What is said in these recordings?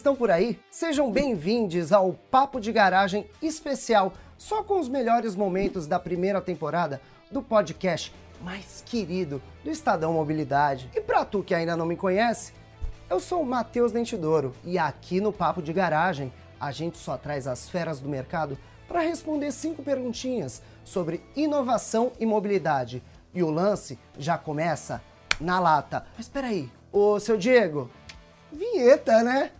Estão por aí? Sejam bem-vindos ao Papo de Garagem especial, só com os melhores momentos da primeira temporada do podcast mais querido do Estadão Mobilidade. E para tu que ainda não me conhece, eu sou o Matheus Dentidouro e aqui no Papo de Garagem a gente só traz as feras do mercado para responder cinco perguntinhas sobre inovação e mobilidade. E o lance já começa na lata. Mas espera aí, ô seu Diego, vinheta, né?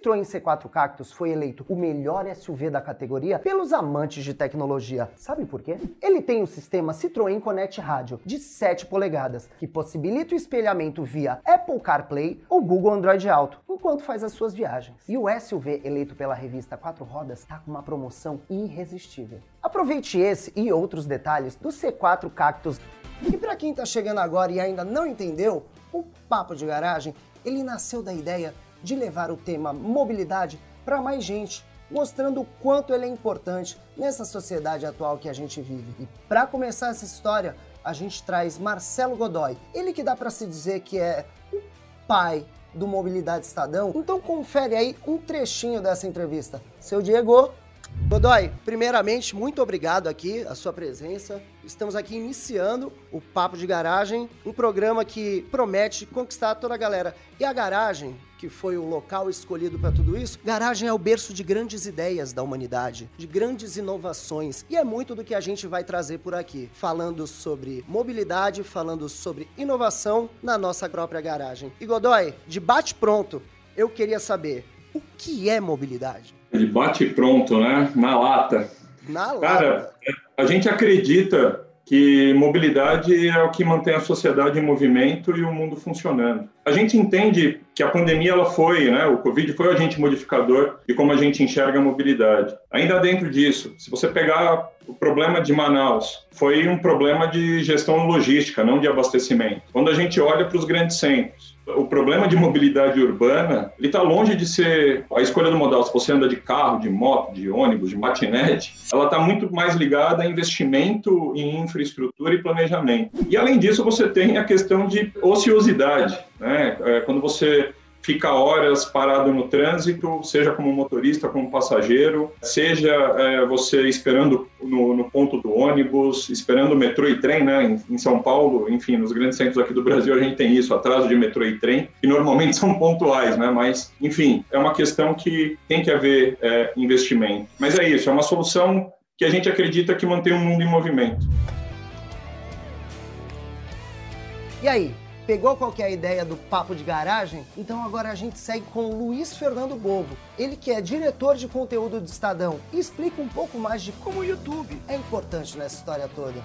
Citroën C4 Cactus foi eleito o melhor SUV da categoria pelos amantes de tecnologia. Sabe por quê? Ele tem o sistema Citroën Connect Rádio de 7 polegadas, que possibilita o espelhamento via Apple CarPlay ou Google Android Auto, enquanto faz as suas viagens. E o SUV eleito pela revista Quatro Rodas está com uma promoção irresistível. Aproveite esse e outros detalhes do C4 Cactus. E para quem está chegando agora e ainda não entendeu, o Papo de Garagem, ele nasceu da ideia de levar o tema mobilidade para mais gente, mostrando o quanto ele é importante nessa sociedade atual que a gente vive. E para começar essa história, a gente traz Marcelo Godoy, ele que dá para se dizer que é o pai do Mobilidade Estadão. Então confere aí um trechinho dessa entrevista. Seu Diego, Godoy, primeiramente, muito obrigado aqui, a sua presença. Estamos aqui iniciando o Papo de Garagem, um programa que promete conquistar toda a galera. E a garagem, que foi o local escolhido para tudo isso, garagem é o berço de grandes ideias da humanidade, de grandes inovações. E é muito do que a gente vai trazer por aqui, falando sobre mobilidade, falando sobre inovação na nossa própria garagem. E Godoy, de bate pronto, eu queria saber o que é mobilidade? De bate pronto, né? Na lata. Na lata. Cara, a gente acredita que mobilidade é o que mantém a sociedade em movimento e o mundo funcionando. A gente entende que a pandemia ela foi, né, o Covid foi o agente modificador de como a gente enxerga a mobilidade. Ainda dentro disso, se você pegar o problema de Manaus, foi um problema de gestão logística, não de abastecimento. Quando a gente olha para os grandes centros, o problema de mobilidade urbana, ele está longe de ser a escolha do modal. Se você anda de carro, de moto, de ônibus, de patinete, ela está muito mais ligada a investimento em infraestrutura e planejamento. E além disso, você tem a questão de ociosidade, né? É, quando você fica horas parado no trânsito, seja como motorista, como passageiro, seja é, você esperando no, no, ponto do ônibus, esperando metrô e trem, né? Em, em, São Paulo, enfim, nos grandes centros aqui do Brasil a gente tem isso, atraso de metrô e trem, que normalmente são pontuais, né? Mas, enfim, é uma questão que tem que haver é, investimento. Mas é isso, é uma solução que a gente acredita que mantém o mundo em movimento. E aí, Pegou qual é ideia do papo de garagem? Então agora a gente segue com o Luiz Fernando Bovo, ele que é diretor de conteúdo do Estadão, e explica um pouco mais de como o YouTube é importante nessa história toda.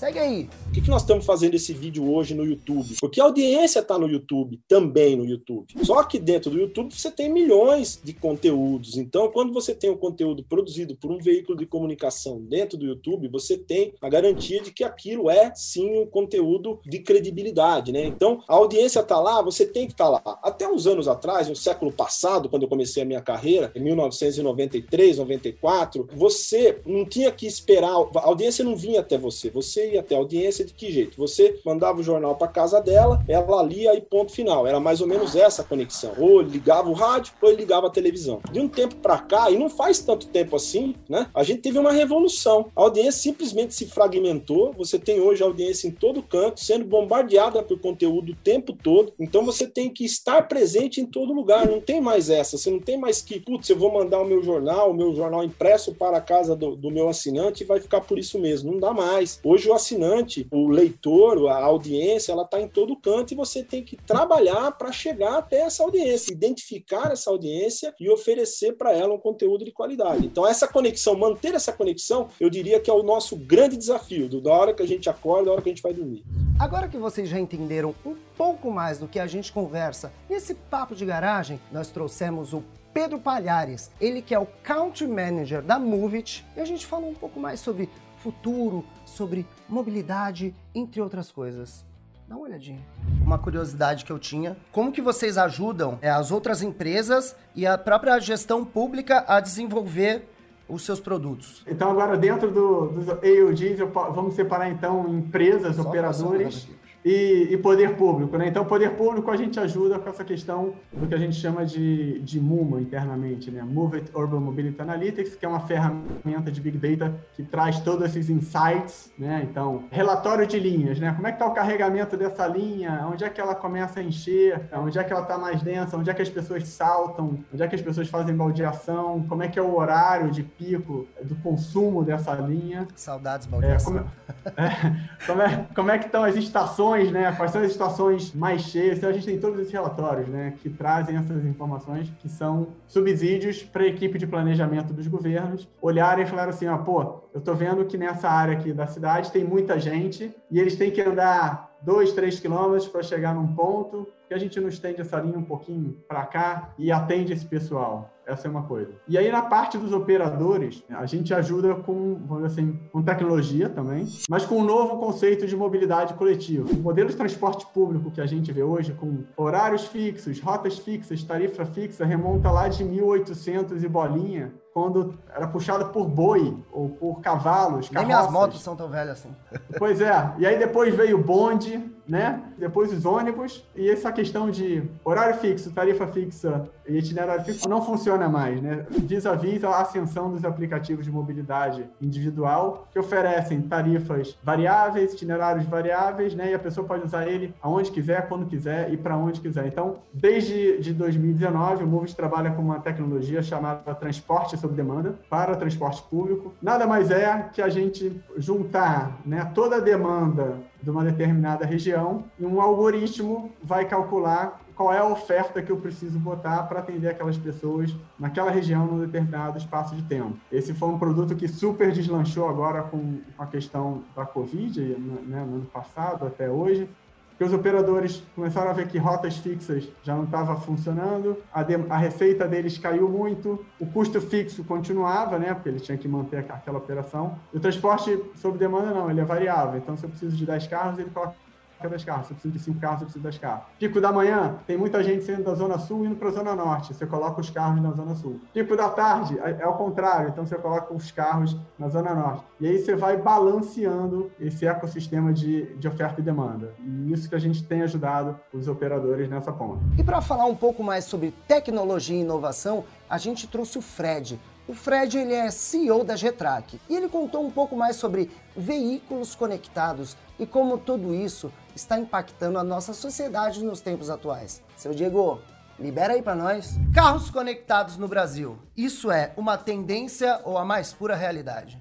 Segue aí. Por que, que nós estamos fazendo esse vídeo hoje no YouTube? Porque a audiência está no YouTube, também no YouTube. Só que dentro do YouTube você tem milhões de conteúdos. Então, quando você tem um conteúdo produzido por um veículo de comunicação dentro do YouTube, você tem a garantia de que aquilo é sim um conteúdo de credibilidade, né? Então, a audiência está lá, você tem que estar tá lá. Até uns anos atrás, no século passado, quando eu comecei a minha carreira, em 1993, 94, você não tinha que esperar, a audiência não vinha até você. Você até a audiência de que jeito? Você mandava o jornal para casa dela, ela lia e ponto final. Era mais ou menos essa a conexão. Ou ligava o rádio, ou ligava a televisão. De um tempo para cá, e não faz tanto tempo assim, né? A gente teve uma revolução. A audiência simplesmente se fragmentou. Você tem hoje a audiência em todo canto, sendo bombardeada por conteúdo o tempo todo. Então você tem que estar presente em todo lugar. Não tem mais essa. Você não tem mais que, putz, eu vou mandar o meu jornal, o meu jornal impresso para a casa do, do meu assinante e vai ficar por isso mesmo. Não dá mais. Hoje o assinante, o leitor, a audiência, ela está em todo canto e você tem que trabalhar para chegar até essa audiência, identificar essa audiência e oferecer para ela um conteúdo de qualidade. Então, essa conexão, manter essa conexão, eu diria que é o nosso grande desafio, da hora que a gente acorda, da hora que a gente vai dormir. Agora que vocês já entenderam um pouco mais do que a gente conversa nesse papo de garagem, nós trouxemos o Pedro Palhares, ele que é o Country Manager da Movit, e a gente falou um pouco mais sobre futuro, sobre mobilidade, entre outras coisas. Dá uma olhadinha. Uma curiosidade que eu tinha, como que vocês ajudam é, as outras empresas e a própria gestão pública a desenvolver os seus produtos? Então agora dentro do, dos AUGs, vamos separar então empresas, Só operadores e, e, poder público. Né? Então, poder público a gente ajuda com essa questão do que a gente chama de, de MUMA internamente, né? Move It Urban Mobility Analytics, que é uma ferramenta de Big Data que traz todos esses insights. Né? Então, relatório de linhas, né? como é que está o carregamento dessa linha, onde é que ela começa a encher, onde é que ela está mais densa, onde é que as pessoas saltam, onde é que as pessoas fazem baldeação, como é que é o horário de pico do consumo dessa linha. Saudades baldeação. É, como, é, como, é, como é que estão as estações estações, né? Quais são as estações mais cheias? Então a gente tem todos esses relatórios, né? Que trazem essas informações que são subsídios para a equipe de planejamento dos governos olharem e falar assim, ó, pô, eu tô vendo que nessa área aqui da cidade tem muita gente e eles têm que andar dois, três quilômetros para chegar num ponto que a gente não estende essa linha um pouquinho para cá e atende esse pessoal. Essa é uma coisa. E aí, na parte dos operadores, a gente ajuda com, vamos assim, com tecnologia também, mas com um novo conceito de mobilidade coletiva. O modelo de transporte público que a gente vê hoje, com horários fixos, rotas fixas, tarifa fixa, remonta lá de 1800 e bolinha, quando era puxada por boi ou por cavalos, carroças. Nem minhas motos são tão velhas assim. Pois é. E aí depois veio o bonde, né? Depois os ônibus. E essa questão de horário fixo, tarifa fixa e itinerário fixo não funciona mais, né? Vis-a-vis a ascensão dos aplicativos de mobilidade individual que oferecem tarifas variáveis, itinerários variáveis, né? E a pessoa pode usar ele aonde quiser, quando quiser e para onde quiser. Então, desde de 2019, o Moves trabalha com uma tecnologia chamada transporte sob demanda para transporte público. Nada mais é que a gente juntar né, toda a demanda de uma determinada região e um algoritmo vai calcular qual é a oferta que eu preciso botar para atender aquelas pessoas naquela região num determinado espaço de tempo. Esse foi um produto que super deslanchou agora com a questão da Covid, né, no ano passado até hoje, que os operadores começaram a ver que rotas fixas já não estava funcionando, a, de, a, receita deles caiu muito, o custo fixo continuava, né, porque ele tinha que manter aquela operação. E o transporte sob demanda não, ele é variável. Então, se eu preciso de 10 carros, ele coloca das carros. Se eu preciso de cinco carros, eu preciso das carros. Pico da manhã, tem muita gente saindo da Zona Sul indo para a Zona Norte. Você coloca os carros na Zona Sul. Pico da tarde, é, é ao contrário. Então, você coloca os carros na Zona Norte. E aí você vai balanceando esse ecossistema de, de oferta e demanda. E isso que a gente tem ajudado os operadores nessa ponta. E para falar um pouco mais sobre tecnologia e inovação, a gente trouxe o Fred, o Fred ele é CEO da Getrac e ele contou um pouco mais sobre veículos conectados e como tudo isso está impactando a nossa sociedade nos tempos atuais. Seu Diego, libera aí para nós. Carros conectados no Brasil. Isso é uma tendência ou a mais pura realidade?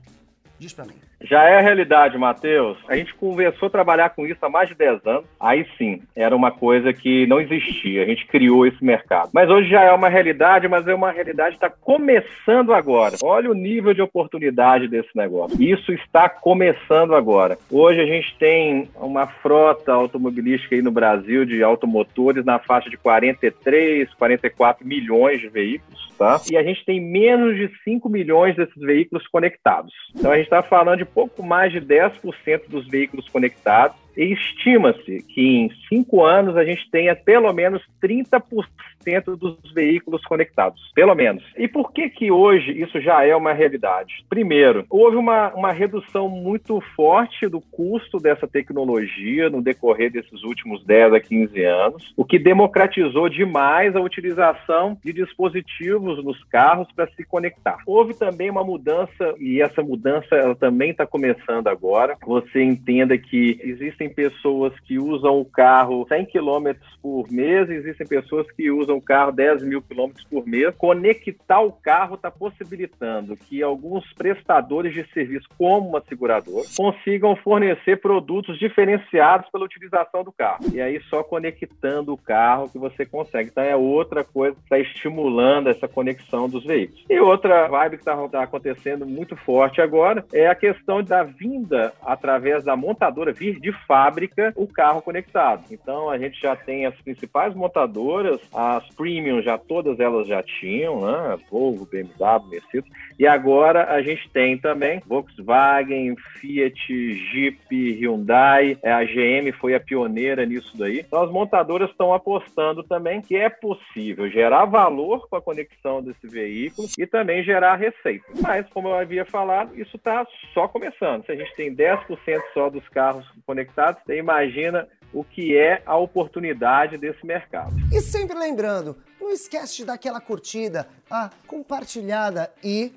Diz para mim. Já é a realidade, Matheus. A gente começou a trabalhar com isso há mais de 10 anos. Aí sim, era uma coisa que não existia. A gente criou esse mercado. Mas hoje já é uma realidade, mas é uma realidade que está começando agora. Olha o nível de oportunidade desse negócio. Isso está começando agora. Hoje a gente tem uma frota automobilística aí no Brasil de automotores na faixa de 43, 44 milhões de veículos. Tá? E a gente tem menos de 5 milhões desses veículos conectados. Então a gente está falando de pouco mais de 10% dos veículos conectados estima-se que em cinco anos a gente tenha pelo menos 30% dos veículos conectados, pelo menos. E por que que hoje isso já é uma realidade? Primeiro, houve uma, uma redução muito forte do custo dessa tecnologia no decorrer desses últimos 10 a 15 anos, o que democratizou demais a utilização de dispositivos nos carros para se conectar. Houve também uma mudança, e essa mudança ela também está começando agora. Você entenda que existem pessoas que usam o carro 100 km por mês, existem pessoas que usam o carro 10 mil quilômetros por mês. Conectar o carro está possibilitando que alguns prestadores de serviço, como uma seguradora, consigam fornecer produtos diferenciados pela utilização do carro. E aí, só conectando o carro que você consegue. Então, é outra coisa que está estimulando essa conexão dos veículos. E outra vibe que está tá acontecendo muito forte agora é a questão da vinda através da montadora vir de fato fábrica o carro conectado. Então a gente já tem as principais montadoras, as premium já todas elas já tinham, né? Volvo, BMW, Mercedes, e agora a gente tem também Volkswagen, Fiat, Jeep, Hyundai, é, a GM foi a pioneira nisso daí. Então as montadoras estão apostando também que é possível gerar valor com a conexão desse veículo e também gerar receita. Mas, como eu havia falado, isso está só começando. Se a gente tem 10% só dos carros conectados, você imagina o que é a oportunidade desse mercado. E sempre lembrando, não esquece de dar aquela curtida, a compartilhada e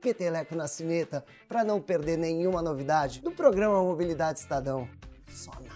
peteleco na cineta para não perder nenhuma novidade do programa Mobilidade Estadão. Só nada.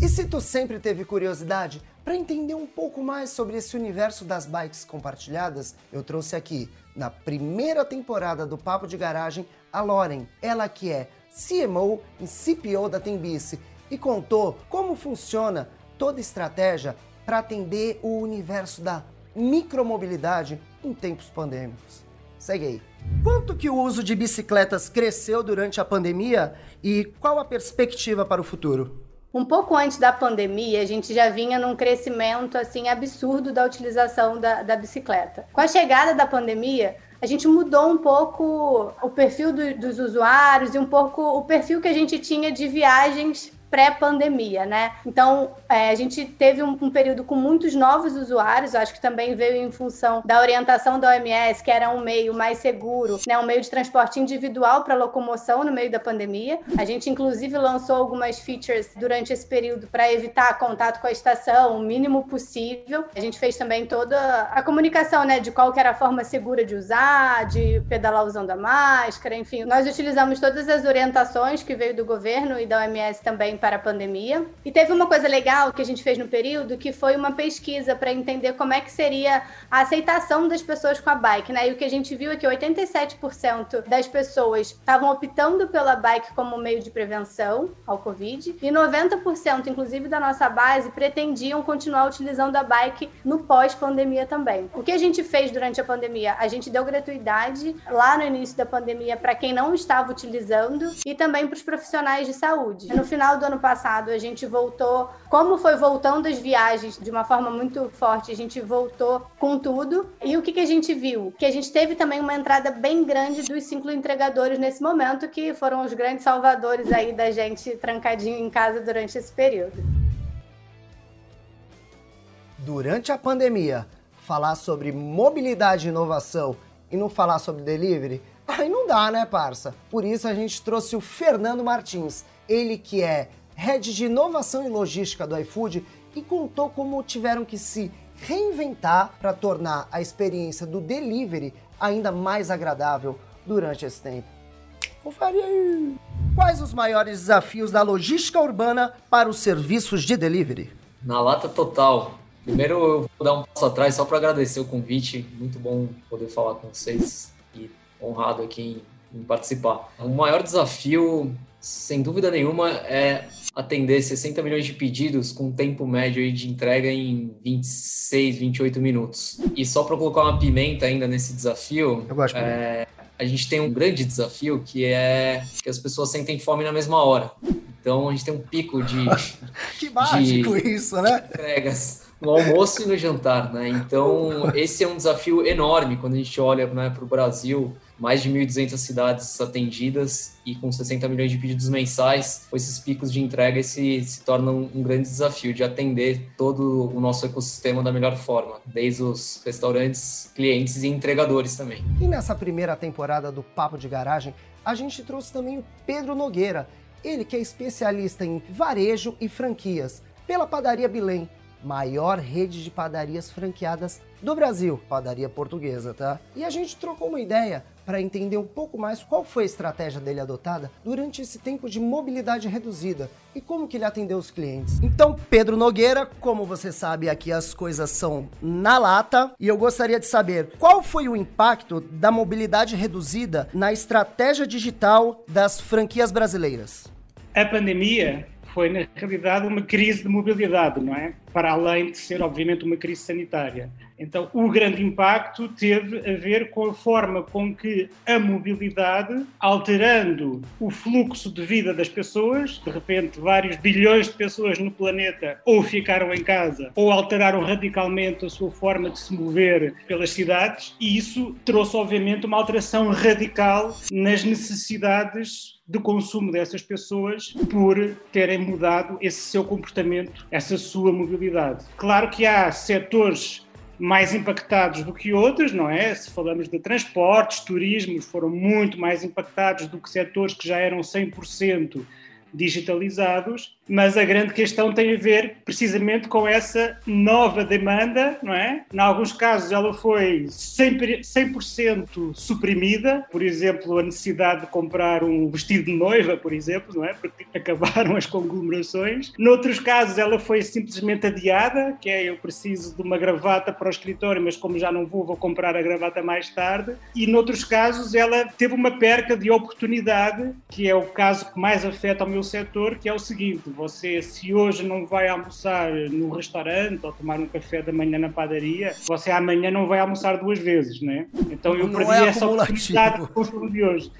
E se tu sempre teve curiosidade para entender um pouco mais sobre esse universo das bikes compartilhadas, eu trouxe aqui, na primeira temporada do Papo de Garagem, a Loren, ela que é CMO e CPO da Tembice, e contou como funciona toda a estratégia para atender o universo da micromobilidade em tempos pandêmicos. Segue aí. Quanto que o uso de bicicletas cresceu durante a pandemia e qual a perspectiva para o futuro? Um pouco antes da pandemia, a gente já vinha num crescimento assim absurdo da utilização da, da bicicleta. Com a chegada da pandemia, a gente mudou um pouco o perfil do, dos usuários e um pouco o perfil que a gente tinha de viagens pré-pandemia, né? Então, é, a gente teve um, um, período com muitos novos usuários, acho que também veio em função da orientação da OMS, que era um meio mais seguro, né? Um meio de transporte individual para locomoção no meio da pandemia. A gente, inclusive, lançou algumas features durante esse período para evitar contato com a estação, o mínimo possível. A gente fez também toda a comunicação, né? De qual era a forma segura de usar, de pedalar usando a máscara, enfim. Nós utilizamos todas as orientações que veio do governo e da OMS também para a pandemia. E teve uma coisa legal que a gente fez no período, que foi uma pesquisa para entender como é que seria a aceitação das pessoas com a bike, né? E o que a gente viu é que 87% das pessoas estavam optando pela bike como meio de prevenção ao Covid e 90%, inclusive da nossa base, pretendiam continuar utilizando a bike no pós-pandemia também. O que a gente fez durante a pandemia? A gente deu gratuidade lá no início da pandemia para quem não estava utilizando e também para os profissionais de saúde. No final do ano passado a gente voltou, como foi voltando as viagens de uma forma muito forte, a gente voltou com tudo. E o que, que a gente viu? Que a gente teve também uma entrada bem grande dos cinco entregadores nesse momento, que foram os grandes salvadores aí da gente trancadinho em casa durante esse período. Durante a pandemia, falar sobre mobilidade e inovação e não falar sobre delivery, aí não dá, né, parça? Por isso a gente trouxe o Fernando Martins, ele que é head de inovação e logística do iFood, e contou como tiveram que se reinventar para tornar a experiência do delivery ainda mais agradável durante esse tempo. Confere aí! Quais os maiores desafios da logística urbana para os serviços de delivery? Na lata total. Primeiro eu vou dar um passo atrás só para agradecer o convite. Muito bom poder falar com vocês e honrado aqui em, em participar. O maior desafio, sem dúvida nenhuma, é atender 60 milhões de pedidos com tempo médio de entrega em 26, 28 minutos. E só para colocar uma pimenta ainda nesse desafio, é, a gente tem um grande desafio que é que as pessoas sentem fome na mesma hora. Então a gente tem um pico de que mágico de isso, né? Entregas no almoço e no jantar, né? Então esse é um desafio enorme quando a gente olha né, para o Brasil mais de 1.200 cidades atendidas e com 60 milhões de pedidos mensais, esses picos de entrega se torna um, um, grande desafio de atender todo o nosso ecossistema da melhor forma, desde os restaurantes, clientes e entregadores também. E nessa primeira temporada do Papo de Garagem, a gente trouxe também o Pedro Nogueira, ele que é especialista em varejo e franquias, pela Padaria Bilém, maior rede de padarias franqueadas do Brasil, padaria portuguesa, tá? E a gente trocou uma ideia para entender um pouco mais qual foi a estratégia dele adotada durante esse tempo de mobilidade reduzida e como que ele atendeu os clientes. Então, Pedro Nogueira, como você sabe, aqui as coisas são na lata e eu gostaria de saber qual foi o impacto da mobilidade reduzida na estratégia digital das franquias brasileiras. A pandemia foi, na realidade, uma crise de mobilidade, não é? Para além de ser, obviamente, uma crise sanitária. Então, o grande impacto teve a ver com a forma com que a mobilidade, alterando o fluxo de vida das pessoas, de repente, vários bilhões de pessoas no planeta ou ficaram em casa ou alteraram radicalmente a sua forma de se mover pelas cidades, e isso trouxe, obviamente, uma alteração radical nas necessidades de consumo dessas pessoas por terem mudado esse seu comportamento, essa sua mobilidade. Claro que há setores mais impactados do que outros, não é? Se falamos de transportes, turismos, foram muito mais impactados do que setores que já eram 100% digitalizados, mas a grande questão tem a ver precisamente com essa nova demanda, não é? Em alguns casos ela foi 100%, 100 suprimida, por exemplo, a necessidade de comprar um vestido de noiva, por exemplo, não é? Porque acabaram as conglomerações. Noutros casos ela foi simplesmente adiada, que é eu preciso de uma gravata para o escritório, mas como já não vou, vou comprar a gravata mais tarde. E noutros casos ela teve uma perca de oportunidade, que é o caso que mais afeta o meu setor, que é o seguinte: você, se hoje não vai almoçar no restaurante ou tomar um café da manhã na padaria, você amanhã não vai almoçar duas vezes, né? Então eu não perdi é essa oportunidade com de hoje.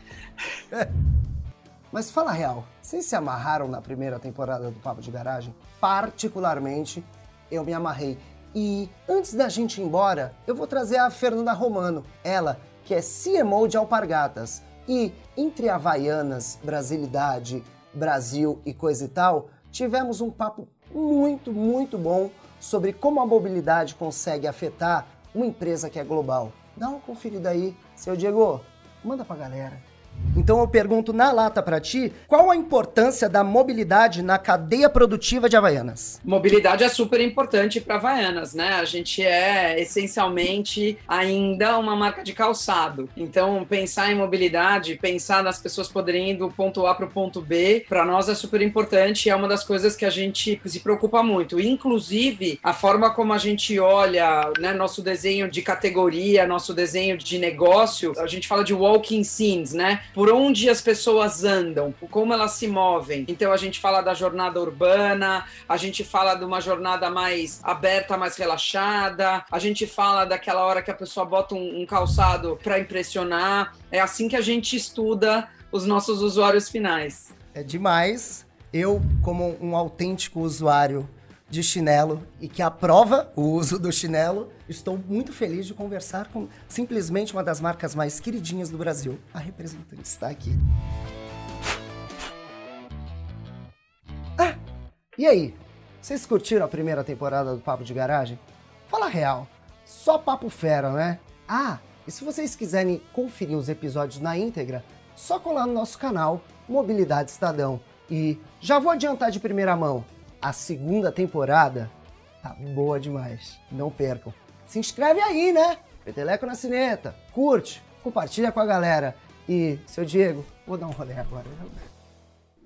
Mas fala real, vocês se amarraram na primeira temporada do Papo de Garagem? Particularmente, eu me amarrei. E antes da gente ir embora, eu vou trazer a Fernanda Romano, ela que é CMO de Alpargatas. E entre Havaianas, Brasilidade, Brasil e coisa e tal, tivemos um papo muito, muito bom sobre como a mobilidade consegue afetar uma empresa que é global. Dá uma conferida aí, seu Diego, manda pra galera. Então eu pergunto na lata para ti, qual a importância da mobilidade na cadeia produtiva de Havaianas? Mobilidade é super importante para Havaianas, né? A gente é essencialmente ainda uma marca de calçado. Então, pensar em mobilidade, pensar nas pessoas poderem ir do ponto A para o ponto B, para nós é super importante e é uma das coisas que a gente se preocupa muito. Inclusive, a forma como a gente olha, né, nosso desenho de categoria, nosso desenho de negócio, a gente fala de walking scenes, né? Por onde as pessoas andam, por como elas se movem. Então a gente fala da jornada urbana, a gente fala de uma jornada mais aberta, mais relaxada, a gente fala daquela hora que a pessoa bota um, um calçado para impressionar. É assim que a gente estuda os nossos usuários finais. É demais. Eu, como um autêntico usuário de chinelo e que aprova o uso do chinelo. Estou muito feliz de conversar com simplesmente uma das marcas mais queridinhas do Brasil. A representante está aqui. Ah, e aí? Vocês curtiram a primeira temporada do Papo de Garagem? Fala real, só papo fera, né? Ah, e se vocês quiserem conferir os episódios na íntegra, só colar no nosso canal Mobilidade Estadão. E já vou adiantar de primeira mão, a segunda temporada tá boa demais. Não percam. Se inscreve aí, né? Peteleco na cineta. Curte, compartilha com a galera. E, seu Diego, vou dar um rolê agora.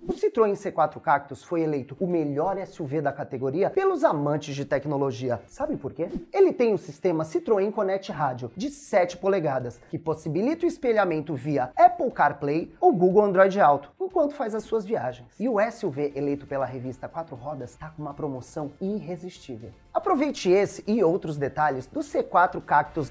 O Citroën C4 Cactus foi eleito o melhor SUV da categoria pelos amantes de tecnologia. Sabe por quê? Ele tem o sistema Citroën Connect Rádio de 7 polegadas, que possibilita o espelhamento via Apple CarPlay ou Google Android Auto, enquanto faz as suas viagens. E o SUV eleito pela revista Quatro Rodas está com uma promoção irresistível. Aproveite esse e outros detalhes do C4 Cactus